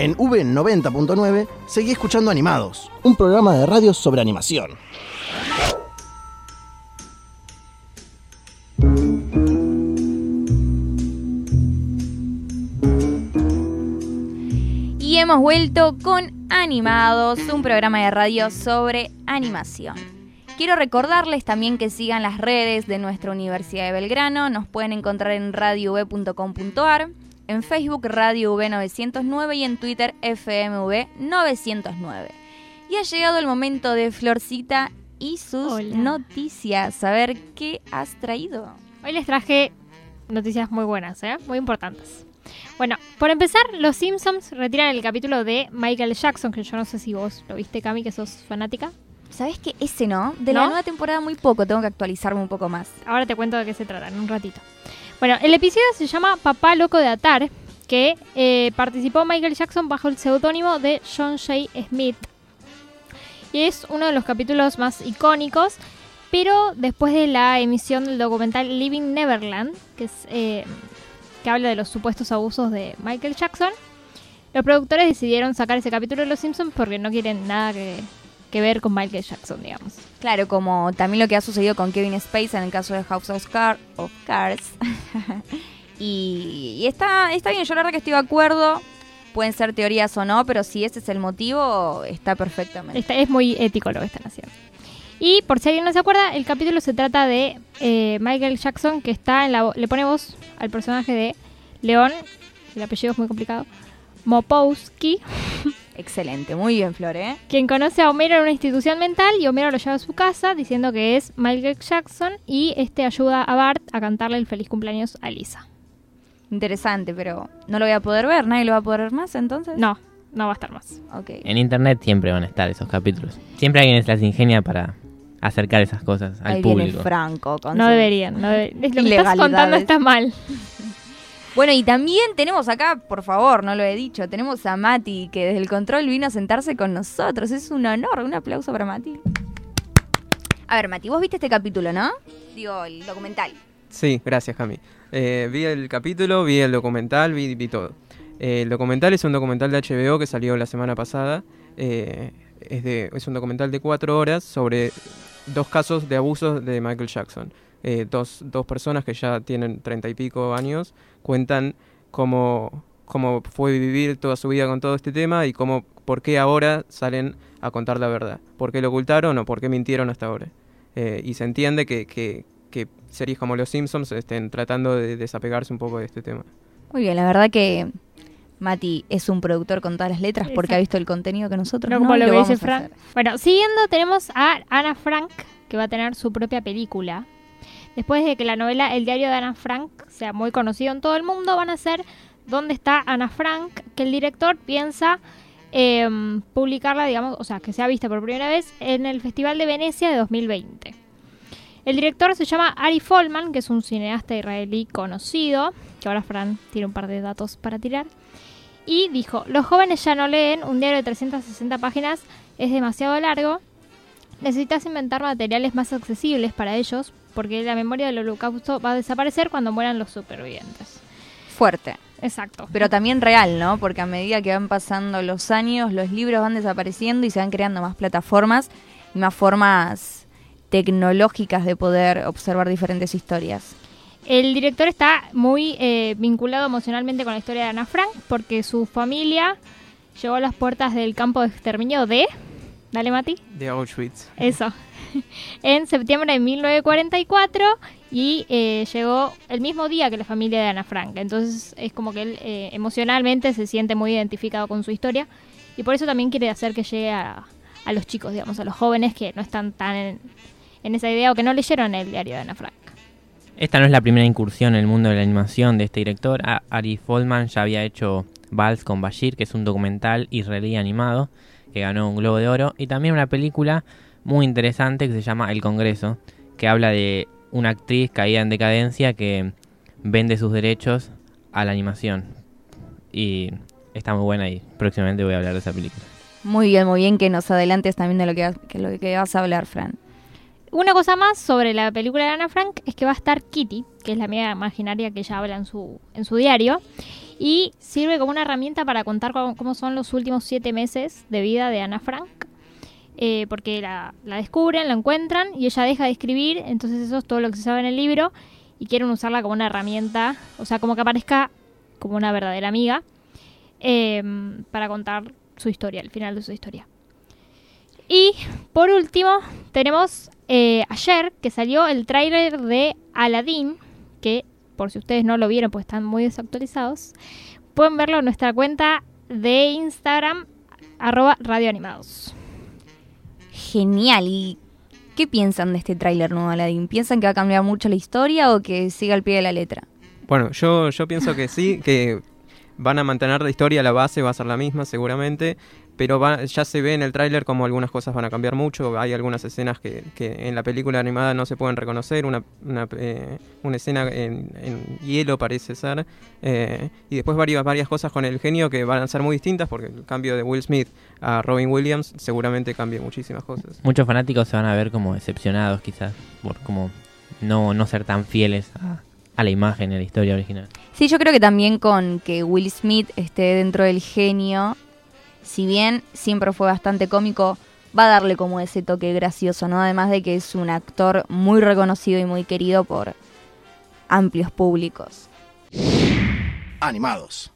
En V90.9 seguí escuchando Animados, un programa de radio sobre animación. Y hemos vuelto con Animados, un programa de radio sobre animación. Quiero recordarles también que sigan las redes de nuestra Universidad de Belgrano. Nos pueden encontrar en radiov.com.ar, en Facebook Radio V909 y en Twitter FMV 909. Y ha llegado el momento de Florcita y sus Hola. noticias. A ver qué has traído. Hoy les traje noticias muy buenas, ¿eh? muy importantes. Bueno, por empezar, los Simpsons retiran el capítulo de Michael Jackson, que yo no sé si vos lo viste, Cami, que sos fanática. ¿Sabes qué? Ese no. De la nueva temporada muy poco. Tengo que actualizarme un poco más. Ahora te cuento de qué se trata en un ratito. Bueno, el episodio se llama Papá Loco de Atar, que eh, participó Michael Jackson bajo el seudónimo de John J. Smith. Y es uno de los capítulos más icónicos, pero después de la emisión del documental Living Neverland, que, es, eh, que habla de los supuestos abusos de Michael Jackson, los productores decidieron sacar ese capítulo de Los Simpsons porque no quieren nada que, que ver con Michael Jackson, digamos. Claro, como también lo que ha sucedido con Kevin Space en el caso de House of, Car- of Cards. y y está, está bien, yo la verdad que estoy de acuerdo. Pueden ser teorías o no, pero si ese es el motivo, está perfectamente. Está- es muy ético lo que están haciendo. Y por si alguien no se acuerda, el capítulo se trata de eh, Michael Jackson que está en la le pone voz al personaje de León, el apellido es muy complicado, Mopowski, Excelente, muy bien, Flor, ¿eh? quien conoce a Homero en una institución mental y Homero lo lleva a su casa diciendo que es Michael Jackson y este ayuda a Bart a cantarle el feliz cumpleaños a Lisa. Interesante, pero no lo voy a poder ver, nadie lo va a poder ver más entonces. No, no va a estar más. Ok. En internet siempre van a estar esos capítulos. Siempre alguien se las ingenia para acercar esas cosas al Ahí viene público. Franco. con No deberían. No debe- lo que estás contando está mal. Bueno, y también tenemos acá, por favor, no lo he dicho, tenemos a Mati, que desde el control vino a sentarse con nosotros. Es un honor, un aplauso para Mati. A ver, Mati, vos viste este capítulo, ¿no? Digo, el documental. Sí, gracias, Cami. Eh, vi el capítulo, vi el documental, vi, vi todo. Eh, el documental es un documental de HBO que salió la semana pasada. Eh, es, de, es un documental de cuatro horas sobre dos casos de abusos de Michael Jackson. Eh, dos, dos personas que ya tienen treinta y pico años cuentan cómo, cómo fue vivir toda su vida con todo este tema y cómo, por qué ahora salen a contar la verdad. ¿Por qué lo ocultaron o por qué mintieron hasta ahora? Eh, y se entiende que, que, que series como Los Simpsons estén tratando de desapegarse un poco de este tema. Muy bien, la verdad que Mati es un productor con todas las letras porque Exacto. ha visto el contenido que nosotros No no, como y lo lo que dice vamos a Frank. hacer. Bueno, siguiendo tenemos a Ana Frank, que va a tener su propia película. Después de que la novela El diario de Ana Frank sea muy conocido en todo el mundo, van a ser ¿Dónde está Ana Frank? Que el director piensa em, publicarla, digamos, o sea, que sea vista por primera vez en el Festival de Venecia de 2020. El director se llama Ari Folman, que es un cineasta israelí conocido, que ahora Fran tiene un par de datos para tirar. Y dijo, los jóvenes ya no leen, un diario de 360 páginas es demasiado largo, necesitas inventar materiales más accesibles para ellos, porque la memoria del holocausto va a desaparecer cuando mueran los supervivientes. Fuerte, Exacto. pero también real, ¿no? Porque a medida que van pasando los años, los libros van desapareciendo y se van creando más plataformas y más formas tecnológicas de poder observar diferentes historias. El director está muy eh, vinculado emocionalmente con la historia de Ana Frank, porque su familia llegó a las puertas del campo de exterminio de... Dale, Mati. De Auschwitz. Eso. en septiembre de 1944 y eh, llegó el mismo día que la familia de Ana Frank. Entonces es como que él eh, emocionalmente se siente muy identificado con su historia y por eso también quiere hacer que llegue a, a los chicos, digamos, a los jóvenes que no están tan en, en esa idea o que no leyeron el diario de Ana Frank. Esta no es la primera incursión en el mundo de la animación de este director. Ari Folman ya había hecho Vals con Bashir, que es un documental israelí animado que ganó un Globo de Oro, y también una película muy interesante que se llama El Congreso, que habla de una actriz caída en decadencia que vende sus derechos a la animación. Y está muy buena y próximamente voy a hablar de esa película. Muy bien, muy bien que nos adelantes también de lo que, que lo que vas a hablar, Fran. Una cosa más sobre la película de Ana Frank es que va a estar Kitty, que es la amiga imaginaria que ella habla en su, en su diario. Y sirve como una herramienta para contar cómo, son los últimos siete meses de vida de Ana Frank. eh, porque la, la descubren, la encuentran y ella deja de escribir, entonces eso es todo lo que se sabe en el libro y quieren usarla como una herramienta, o sea, como que aparezca como una verdadera amiga eh, para contar su historia, el final de su historia. Y por último, tenemos eh, ayer que salió el tráiler de Aladdin, que por si ustedes no lo vieron, pues están muy desactualizados, pueden verlo en nuestra cuenta de Instagram, arroba radioanimados. Genial. ¿Y qué piensan de este tráiler nuevo, Aladdin? ¿Piensan que va a cambiar mucho la historia o que siga al pie de la letra? Bueno, yo, yo pienso que sí, que van a mantener la historia, la base va a ser la misma seguramente, pero ya se ve en el tráiler como algunas cosas van a cambiar mucho, hay algunas escenas que, en la película animada no se pueden reconocer, una, una, eh, una escena en, en hielo parece ser, eh, y después varias, varias cosas con el genio que van a ser muy distintas, porque el cambio de Will Smith a Robin Williams seguramente cambia muchísimas cosas. Muchos fanáticos se van a ver como decepcionados quizás por como no, no ser tan fieles a, a la imagen, a la historia original. Sí, yo creo que también con que Will Smith esté dentro del genio, si bien siempre fue bastante cómico, va a darle como ese toque gracioso, ¿no? Además de que es un actor muy reconocido y muy querido por amplios públicos. Animados.